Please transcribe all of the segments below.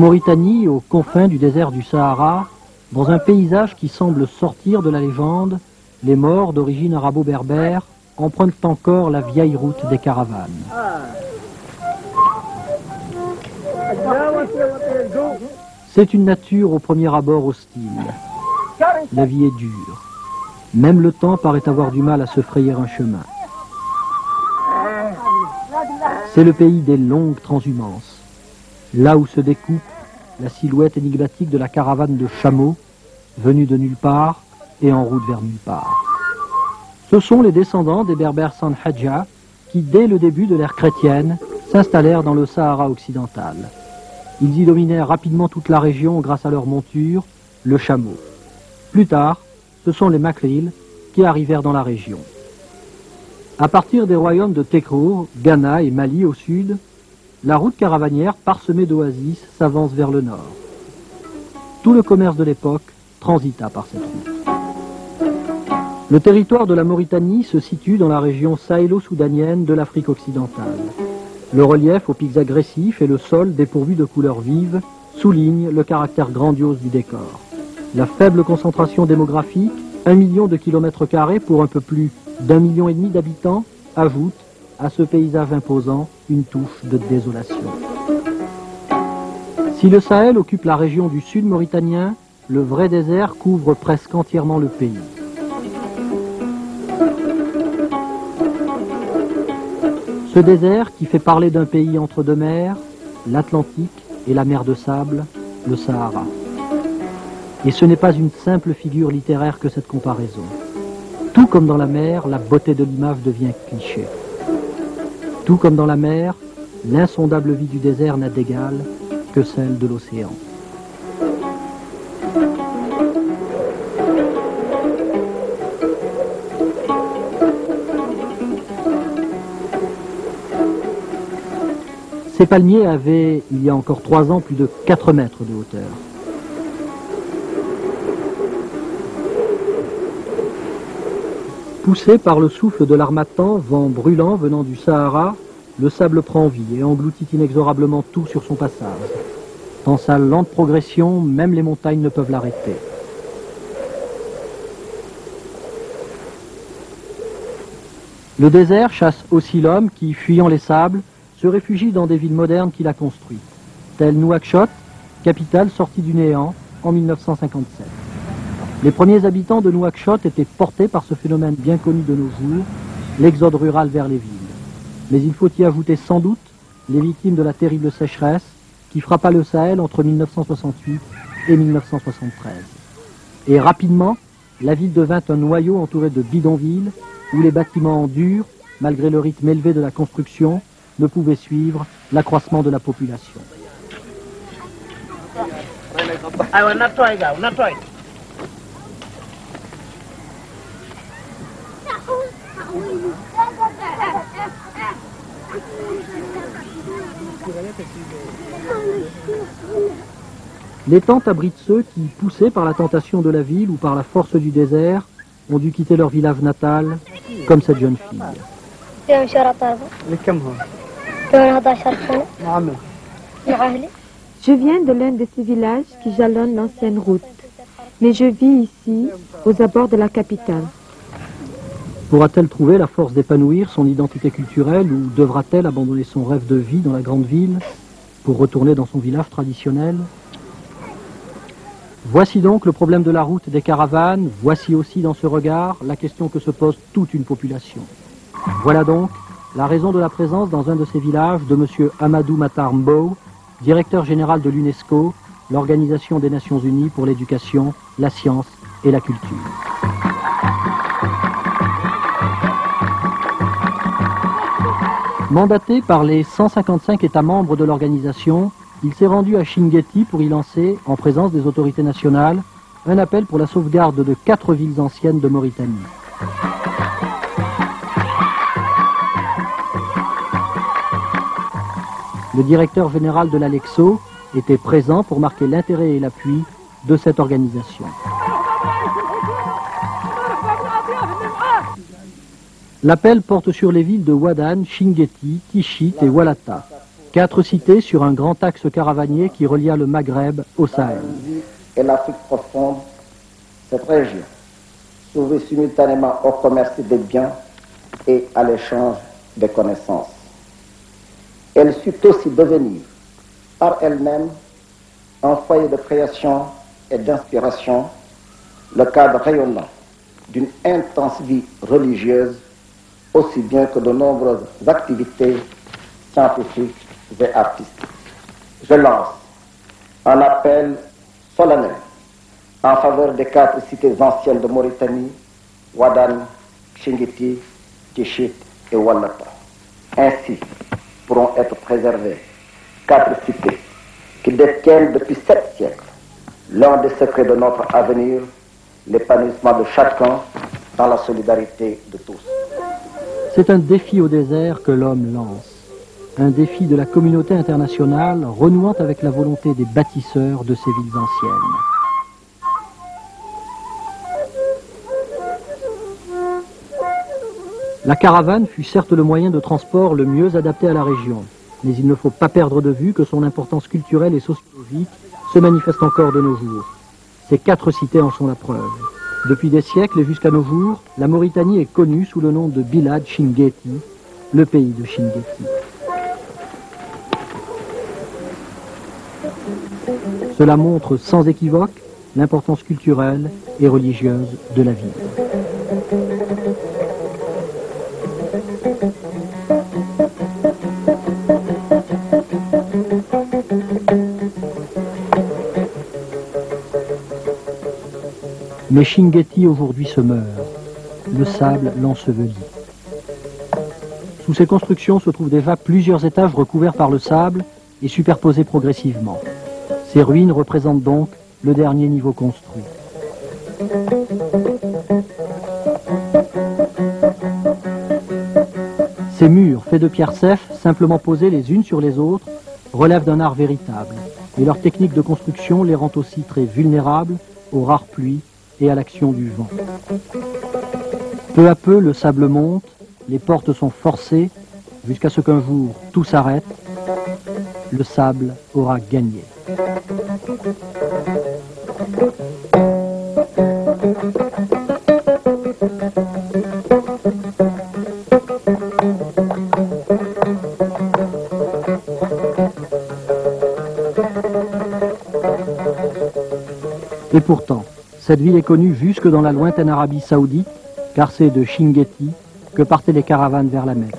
Mauritanie, aux confins du désert du Sahara, dans un paysage qui semble sortir de la légende, les morts d'origine arabo-berbère empruntent encore la vieille route des caravanes. C'est une nature au premier abord hostile. La vie est dure. Même le temps paraît avoir du mal à se frayer un chemin. C'est le pays des longues transhumances. Là où se découpe la silhouette énigmatique de la caravane de chameaux, venus de nulle part et en route vers nulle part. Ce sont les descendants des berbères Sanhadja qui, dès le début de l'ère chrétienne, s'installèrent dans le Sahara occidental. Ils y dominèrent rapidement toute la région grâce à leur monture, le chameau. Plus tard, ce sont les Makril qui arrivèrent dans la région. À partir des royaumes de Tekrour, Ghana et Mali au sud, la route caravanière parsemée d'oasis s'avance vers le nord. Tout le commerce de l'époque transita par cette route. Le territoire de la Mauritanie se situe dans la région sahélo-soudanienne de l'Afrique occidentale. Le relief aux pics agressifs et le sol dépourvu de couleurs vives soulignent le caractère grandiose du décor. La faible concentration démographique, un million de kilomètres carrés pour un peu plus d'un million et demi d'habitants, ajoute à ce paysage imposant une touche de désolation. Si le Sahel occupe la région du sud mauritanien, le vrai désert couvre presque entièrement le pays. Ce désert qui fait parler d'un pays entre deux mers, l'Atlantique et la mer de sable, le Sahara. Et ce n'est pas une simple figure littéraire que cette comparaison. Tout comme dans la mer, la beauté de l'image devient cliché. Tout comme dans la mer, l'insondable vie du désert n'a d'égal que celle de l'océan. Ces palmiers avaient, il y a encore trois ans, plus de 4 mètres de hauteur. Poussé par le souffle de l'armatan, vent brûlant venant du Sahara, le sable prend vie et engloutit inexorablement tout sur son passage. Dans sa lente progression, même les montagnes ne peuvent l'arrêter. Le désert chasse aussi l'homme qui, fuyant les sables, se réfugie dans des villes modernes qu'il a construites, telles Nouakchott, capitale sortie du néant en 1957. Les premiers habitants de Nouakchott étaient portés par ce phénomène bien connu de nos jours, l'exode rural vers les villes. Mais il faut y ajouter sans doute les victimes de la terrible sécheresse qui frappa le Sahel entre 1968 et 1973. Et rapidement, la ville devint un noyau entouré de bidonvilles où les bâtiments en malgré le rythme élevé de la construction, ne pouvaient suivre l'accroissement de la population. Les tentes abritent ceux qui, poussés par la tentation de la ville ou par la force du désert, ont dû quitter leur village natal, comme cette jeune fille. Je viens de l'un de ces villages qui jalonnent l'ancienne route, mais je vis ici, aux abords de la capitale. Pourra-t-elle trouver la force d'épanouir son identité culturelle ou devra-t-elle abandonner son rêve de vie dans la grande ville pour retourner dans son village traditionnel? Voici donc le problème de la route des caravanes, voici aussi dans ce regard la question que se pose toute une population. Voilà donc la raison de la présence dans un de ces villages de M. Amadou Matar Mbow, directeur général de l'UNESCO, l'Organisation des Nations Unies pour l'éducation, la science et la culture. Mandaté par les 155 États membres de l'organisation, il s'est rendu à Shingeti pour y lancer, en présence des autorités nationales, un appel pour la sauvegarde de quatre villes anciennes de Mauritanie. Le directeur général de l'Alexo était présent pour marquer l'intérêt et l'appui de cette organisation. L'appel porte sur les villes de Wadan, Shingeti, Tichit et Walata, quatre cités sur un grand axe caravanier qui relia le Maghreb au Sahel. Et l'Afrique profonde, cette région, s'ouvrit simultanément au commerce des biens et à l'échange des connaissances. Elle sut aussi devenir, par elle-même, un foyer de création et d'inspiration, le cadre rayonnant d'une intense vie religieuse aussi bien que de nombreuses activités scientifiques et artistiques. Je lance un appel solennel en faveur des quatre cités anciennes de Mauritanie, Wadan, Shingiti, Tichit et Wallata. Ainsi pourront être préservées quatre cités qui détiennent depuis sept siècles l'un des secrets de notre avenir, l'épanouissement de chacun dans la solidarité de tous. C'est un défi au désert que l'homme lance. Un défi de la communauté internationale renouant avec la volonté des bâtisseurs de ces villes anciennes. La caravane fut certes le moyen de transport le mieux adapté à la région, mais il ne faut pas perdre de vue que son importance culturelle et sociologique se manifeste encore de nos jours. Ces quatre cités en sont la preuve. Depuis des siècles et jusqu'à nos jours, la Mauritanie est connue sous le nom de Bilad Shingeti, le pays de Shingeti. Cela montre sans équivoque l'importance culturelle et religieuse de la ville. Mais Shingeti aujourd'hui se meurt. Le sable l'ensevelit. Sous ces constructions se trouvent déjà plusieurs étages recouverts par le sable et superposés progressivement. Ces ruines représentent donc le dernier niveau construit. Ces murs, faits de pierres sèches, simplement posées les unes sur les autres, relèvent d'un art véritable. Et leur technique de construction les rend aussi très vulnérables aux rares pluies et à l'action du vent. Peu à peu, le sable monte, les portes sont forcées, jusqu'à ce qu'un jour tout s'arrête, le sable aura gagné. Et pourtant, cette ville est connue jusque dans la lointaine Arabie saoudite, car c'est de Shingeti que partaient les caravanes vers la Mecque.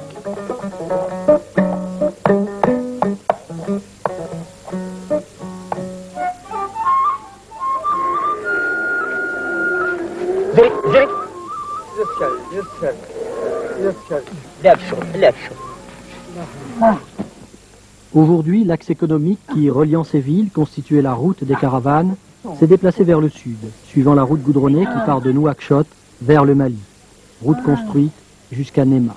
Aujourd'hui, l'axe économique qui, reliant ces villes, constituait la route des caravanes, s'est déplacé vers le sud, suivant la route goudronnée qui part de Nouakchott vers le Mali. Route construite jusqu'à Nema.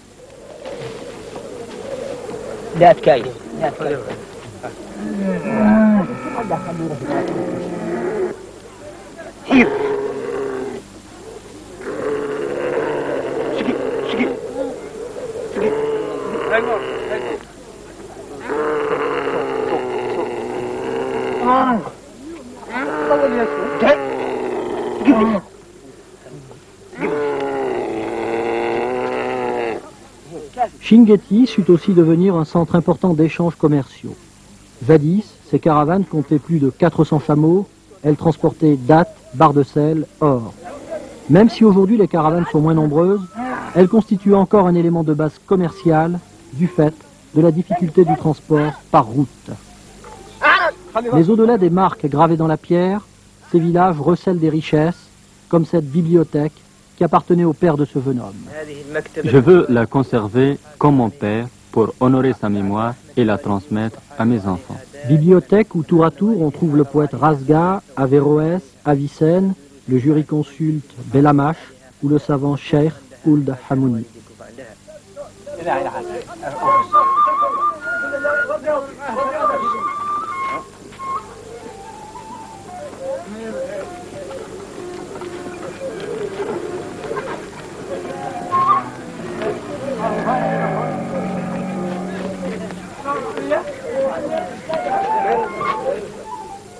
Shingeti sut aussi devenir un centre important d'échanges commerciaux. Jadis, ces caravanes comptaient plus de 400 chameaux, elles transportaient dattes, barres de sel, or. Même si aujourd'hui les caravanes sont moins nombreuses, elles constituent encore un élément de base commerciale du fait de la difficulté du transport par route. Mais au-delà des marques gravées dans la pierre, ces villages recèlent des richesses, comme cette bibliothèque qui appartenait au père de ce jeune homme. Je veux la conserver comme mon père pour honorer sa mémoire et la transmettre à mes enfants. Bibliothèque où tour à tour on trouve le poète Rasga, Averroès, Avicenne, le jurisconsulte Belamash ou le savant Cheikh Ould Hamouni.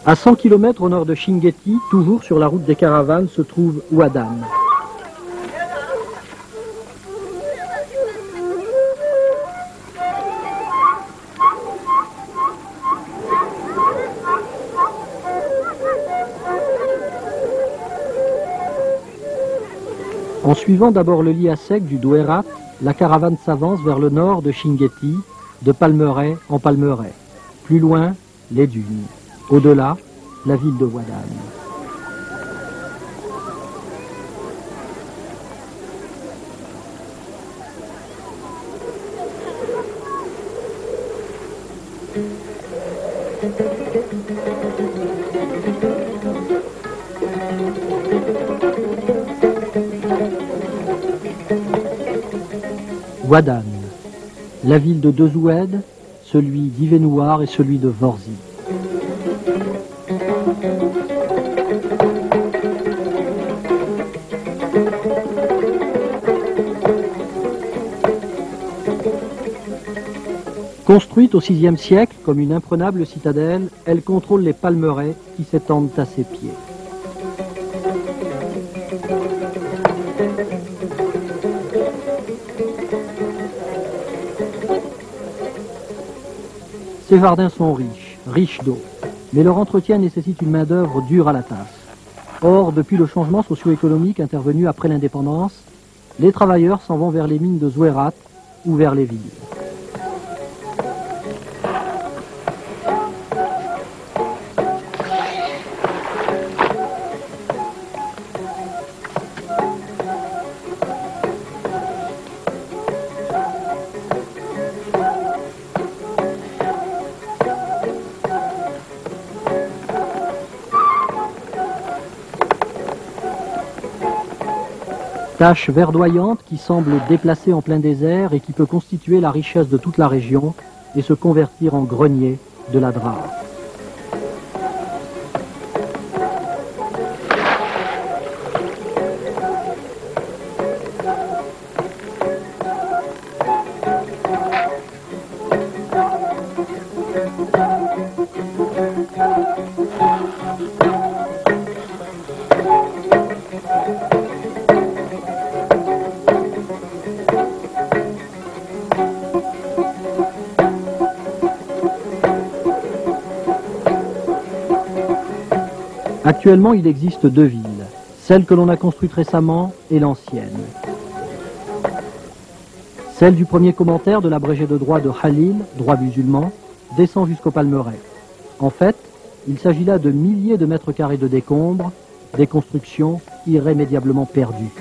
À 100 km au nord de Shingeti, toujours sur la route des caravanes, se trouve Wadan. En suivant d'abord le lit à sec du Douerat, la caravane s'avance vers le nord de Shingeti, de palmeraie en palmeraie. Plus loin, les dunes. Au-delà, la ville de Wadan. Wadan, la ville de deux Oued, celui d'Ivenouar et celui de Vorzi. Construite au VIe siècle comme une imprenable citadelle, elle contrôle les palmeraies qui s'étendent à ses pieds. Ces jardins sont riches, riches d'eau, mais leur entretien nécessite une main-d'œuvre dure à la tâche. Or, depuis le changement socio-économique intervenu après l'indépendance, les travailleurs s'en vont vers les mines de Zouerat ou vers les villes. Tâche verdoyante qui semble déplacée en plein désert et qui peut constituer la richesse de toute la région et se convertir en grenier de la drave. Actuellement, il existe deux villes, celle que l'on a construite récemment et l'ancienne. Celle du premier commentaire de l'abrégé de droit de Khalil, droit musulman, descend jusqu'au Palmeraie. En fait, il s'agit là de milliers de mètres carrés de décombres, des constructions irrémédiablement perdues.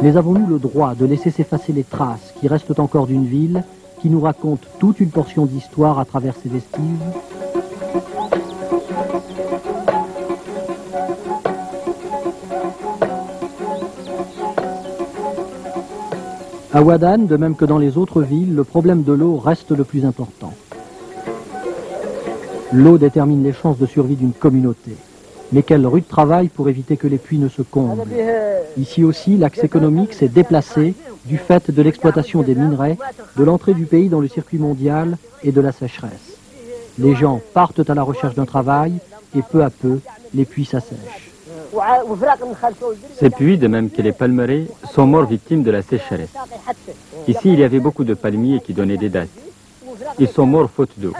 Mais avons-nous le droit de laisser s'effacer les traces qui restent encore d'une ville qui nous raconte toute une portion d'histoire à travers ses vestiges À Wadan, de même que dans les autres villes, le problème de l'eau reste le plus important. L'eau détermine les chances de survie d'une communauté. Mais quel rude travail pour éviter que les puits ne se comblent. Ici aussi, l'axe économique s'est déplacé du fait de l'exploitation des minerais, de l'entrée du pays dans le circuit mondial et de la sécheresse. Les gens partent à la recherche d'un travail et peu à peu, les puits s'assèchent. Ces puits, de même que les palmeraies, sont morts victimes de la sécheresse. Ici, il y avait beaucoup de palmiers qui donnaient des dates. Ils sont morts faute d'eau.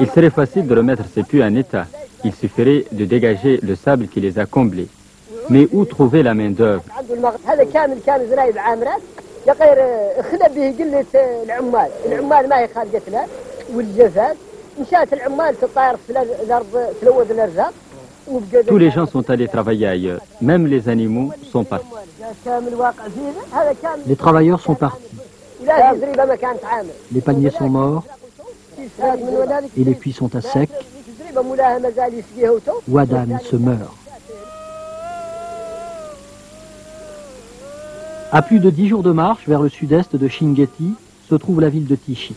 Il serait facile de remettre ces puits en état. Il suffirait de dégager le sable qui les a comblés. Mais où trouver la main-d'œuvre tous les gens sont allés travailler ailleurs. Même les animaux sont partis. Les travailleurs sont partis. Les paniers sont morts et les puits sont à sec. Wadan se meurt. À plus de dix jours de marche vers le sud-est de Shingeti se trouve la ville de Tichit.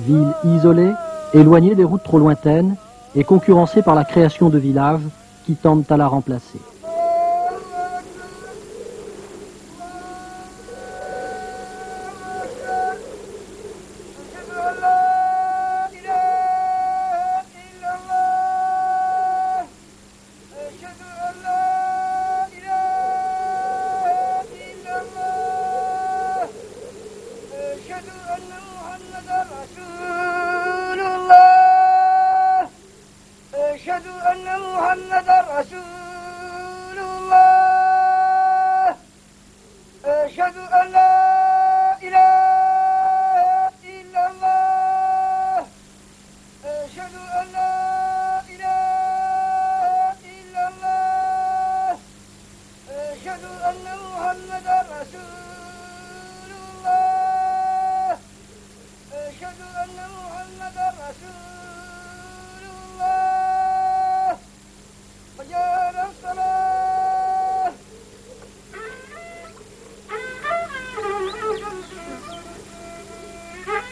Ville isolée, éloignée des routes trop lointaines et concurrencée par la création de villages qui tendent à la remplacer. وأشهد أن محمدا رسول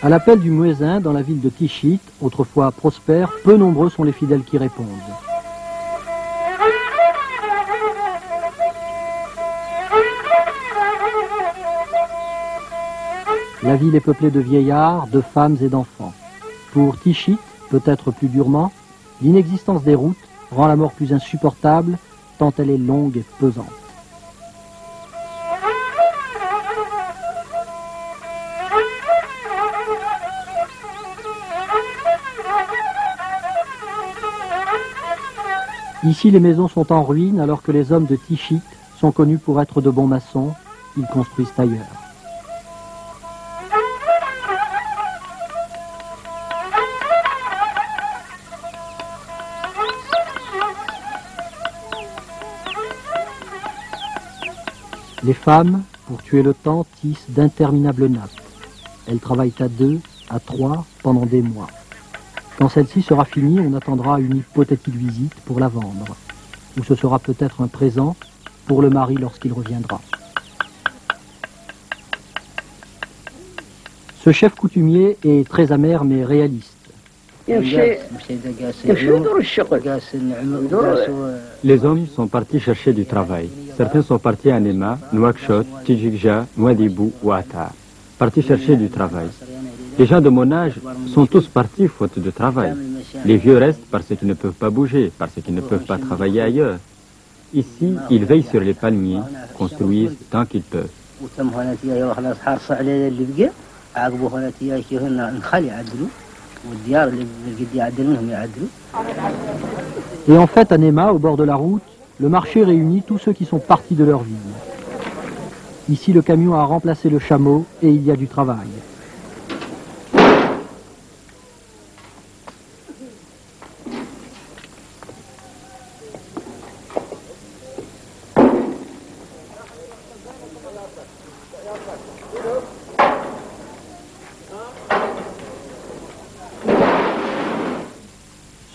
À l'appel du muezzin dans la ville de Tichit, autrefois prospère, peu nombreux sont les fidèles qui répondent. La ville est peuplée de vieillards, de femmes et d'enfants. Pour Tichit, peut-être plus durement, l'inexistence des routes rend la mort plus insupportable tant elle est longue et pesante. Ici, les maisons sont en ruine alors que les hommes de Tichit sont connus pour être de bons maçons. Ils construisent ailleurs. Les femmes, pour tuer le temps, tissent d'interminables nappes. Elles travaillent à deux, à trois, pendant des mois. Quand celle-ci sera finie, on attendra une hypothétique visite pour la vendre. Ou ce sera peut-être un présent pour le mari lorsqu'il reviendra. Ce chef coutumier est très amer mais réaliste. Les hommes sont partis chercher du travail. Certains sont partis à Nema, Nouakchott, Tijikja, Nouadhibou ou Attar. Partis chercher du travail. Les gens de mon âge sont tous partis faute de travail. Les vieux restent parce qu'ils ne peuvent pas bouger, parce qu'ils ne peuvent pas travailler ailleurs. Ici, ils veillent sur les palmiers, construisent tant qu'ils peuvent. Et en fait, à Nema, au bord de la route, le marché réunit tous ceux qui sont partis de leur ville. Ici, le camion a remplacé le chameau et il y a du travail.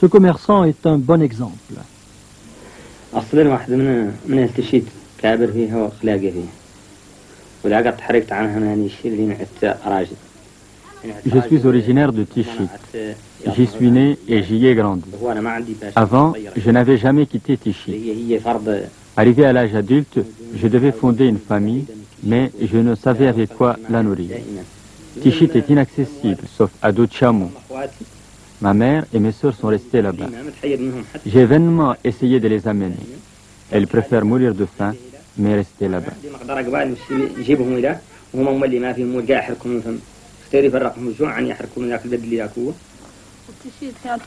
Ce commerçant est un bon exemple. Je suis originaire de Tichit. J'y suis né et j'y ai grandi. Avant, je n'avais jamais quitté Tichit. Arrivé à l'âge adulte, je devais fonder une famille, mais je ne savais avec quoi la nourrir. Tichit est inaccessible, sauf à d'autres chameaux. Ma mère et mes soeurs sont restées là-bas. J'ai vainement essayé de les amener. Elles préfèrent mourir de faim, mais rester là-bas.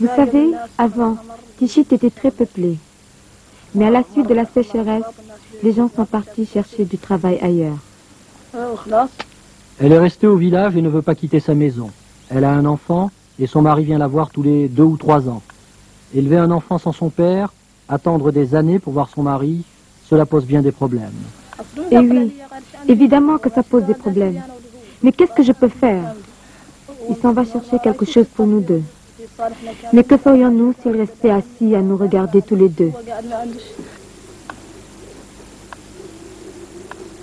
Vous savez, avant, Tichit était très peuplé. Mais à la suite de la sécheresse, les gens sont partis chercher du travail ailleurs. Elle est restée au village et ne veut pas quitter sa maison. Elle a un enfant et son mari vient la voir tous les deux ou trois ans. Élever un enfant sans son père, attendre des années pour voir son mari, cela pose bien des problèmes. Et oui, évidemment que ça pose des problèmes. Mais qu'est-ce que je peux faire? Il s'en va chercher quelque chose pour nous deux. Mais que ferions-nous s'il restait assis à nous regarder tous les deux?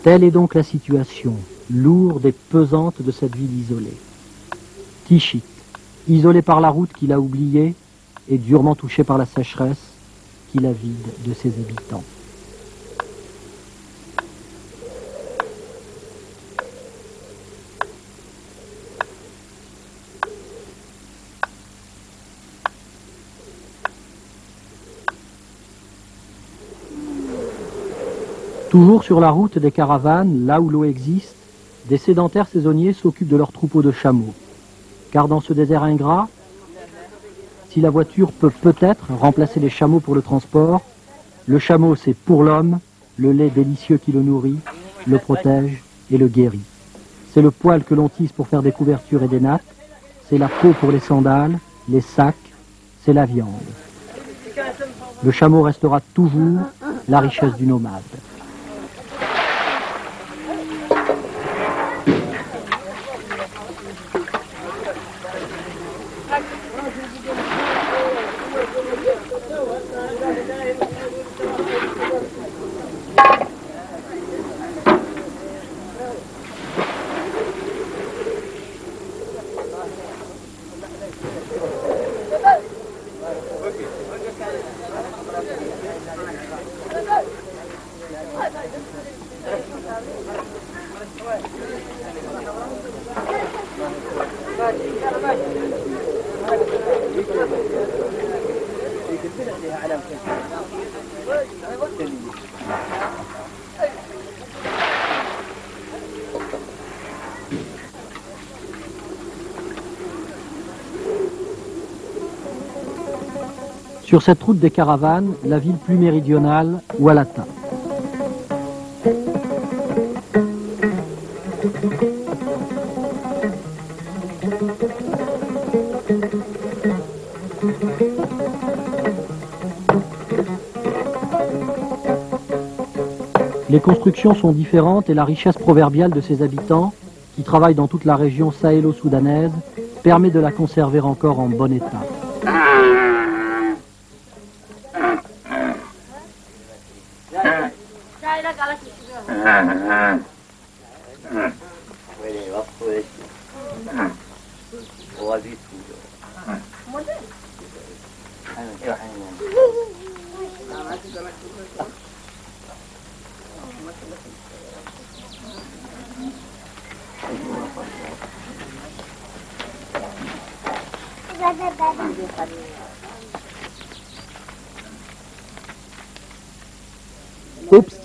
Telle est donc la situation, lourde et pesante de cette ville isolée. Tichit, isolé par la route qu'il a oubliée et durement touché par la sécheresse qui la vide de ses habitants. Toujours sur la route des caravanes, là où l'eau existe, des sédentaires saisonniers s'occupent de leurs troupeaux de chameaux. Car dans ce désert ingrat, si la voiture peut peut-être remplacer les chameaux pour le transport, le chameau c'est pour l'homme le lait délicieux qui le nourrit, le protège et le guérit. C'est le poil que l'on tisse pour faire des couvertures et des nattes, c'est la peau pour les sandales, les sacs, c'est la viande. Le chameau restera toujours la richesse du nomade. Sur cette route des caravanes, la ville plus méridionale, Walata. Les constructions sont différentes et la richesse proverbiale de ses habitants, qui travaillent dans toute la région sahélo-soudanaise, permet de la conserver encore en bon état.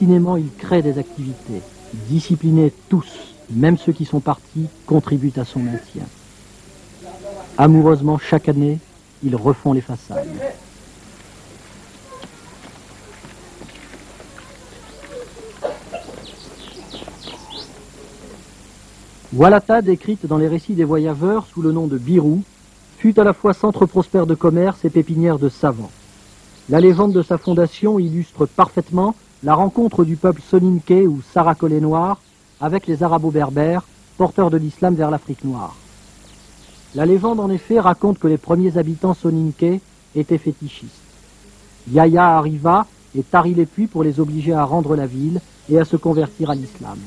Il crée des activités. Disciplinés tous, même ceux qui sont partis, contribuent à son maintien. Amoureusement, chaque année, ils refont les façades. Walata, décrite dans les récits des voyageurs sous le nom de Birou, fut à la fois centre prospère de commerce et pépinière de savants. La légende de sa fondation illustre parfaitement la rencontre du peuple soninké ou saracolé noir avec les arabo-berbères, porteurs de l'islam vers l'Afrique noire. La légende, en effet, raconte que les premiers habitants soninké étaient fétichistes. Yahya arriva et tarit les puits pour les obliger à rendre la ville et à se convertir à l'islam.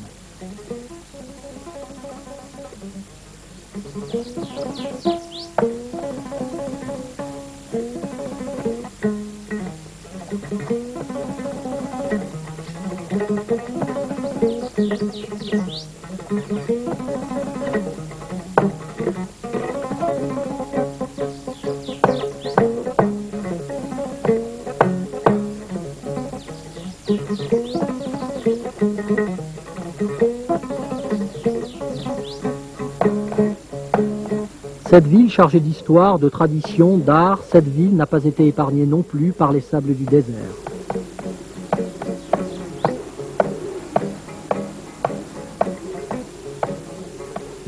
Cette ville chargée d'histoire, de tradition, d'art, cette ville n'a pas été épargnée non plus par les sables du désert.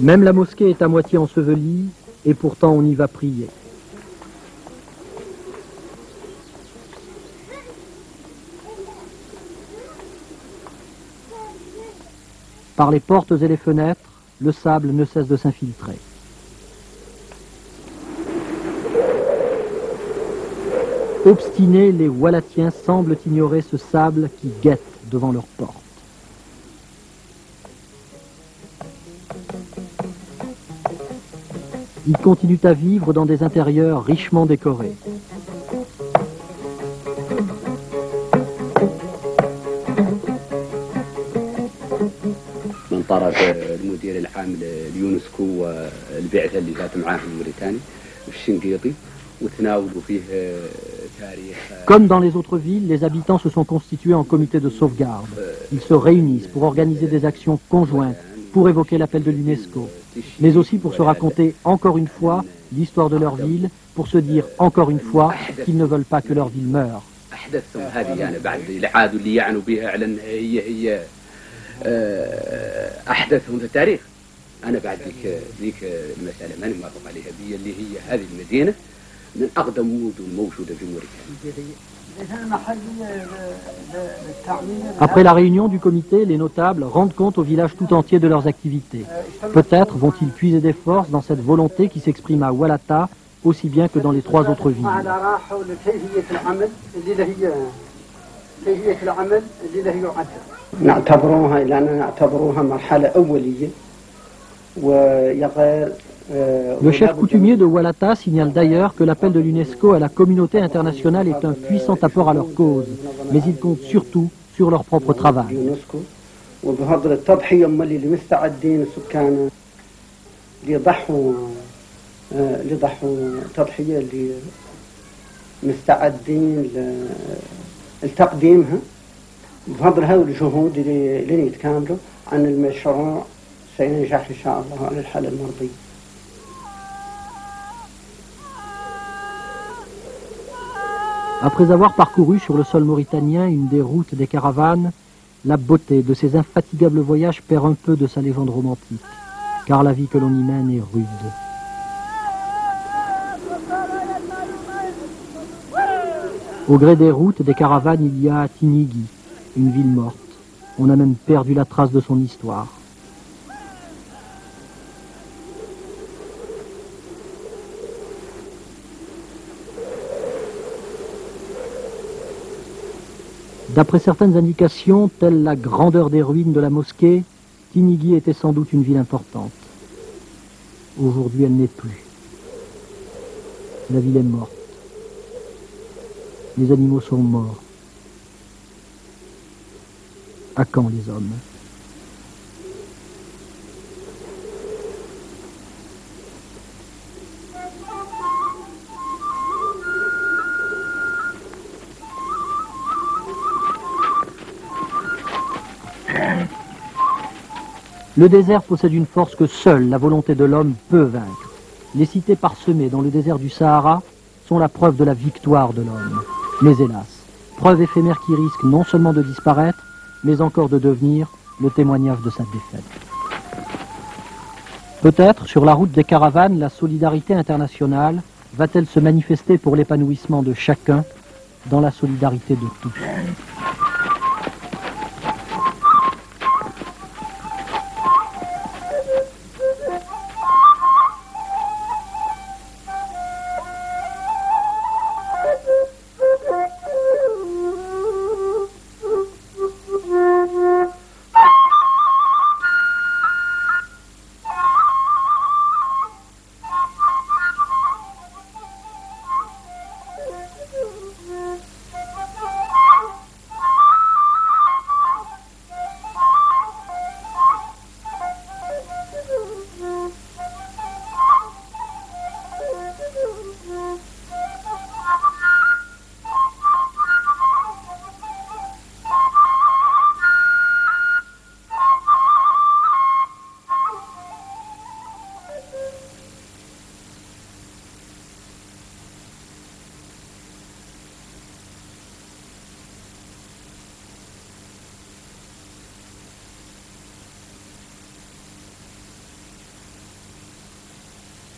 Même la mosquée est à moitié ensevelie et pourtant on y va prier. Par les portes et les fenêtres, le sable ne cesse de s'infiltrer. Obstinés, les Wallatiens semblent ignorer ce sable qui guette devant leurs portes. Ils continuent à vivre dans des intérieurs richement décorés. Comme dans les autres villes, les habitants se sont constitués en comité de sauvegarde. Ils se réunissent pour organiser des actions conjointes, pour évoquer l'appel de l'UNESCO, mais aussi pour se raconter encore une fois l'histoire de leur ville, pour se dire encore une fois qu'ils ne veulent pas que leur ville meure. Après la réunion du comité, les notables rendent compte au village tout entier de leurs activités. Peut-être vont-ils puiser des forces dans cette volonté qui s'exprime à Walata aussi bien que dans les trois autres villes. Le chef coutumier de Walata signale d'ailleurs que l'appel de l'UNESCO à la communauté internationale est un puissant apport à leur cause, mais ils comptent surtout sur leur propre travail. Après avoir parcouru sur le sol mauritanien une des routes des caravanes, la beauté de ces infatigables voyages perd un peu de sa légende romantique, car la vie que l'on y mène est rude. Au gré des routes des caravanes, il y a Tinigi, une ville morte. On a même perdu la trace de son histoire. D'après certaines indications, telle la grandeur des ruines de la mosquée, Tinigi était sans doute une ville importante. Aujourd'hui, elle n'est plus. La ville est morte. Les animaux sont morts. À quand les hommes? Le désert possède une force que seule la volonté de l'homme peut vaincre. Les cités parsemées dans le désert du Sahara sont la preuve de la victoire de l'homme. Mais hélas, preuve éphémère qui risque non seulement de disparaître, mais encore de devenir le témoignage de sa défaite. Peut-être, sur la route des caravanes, la solidarité internationale va-t-elle se manifester pour l'épanouissement de chacun dans la solidarité de tous.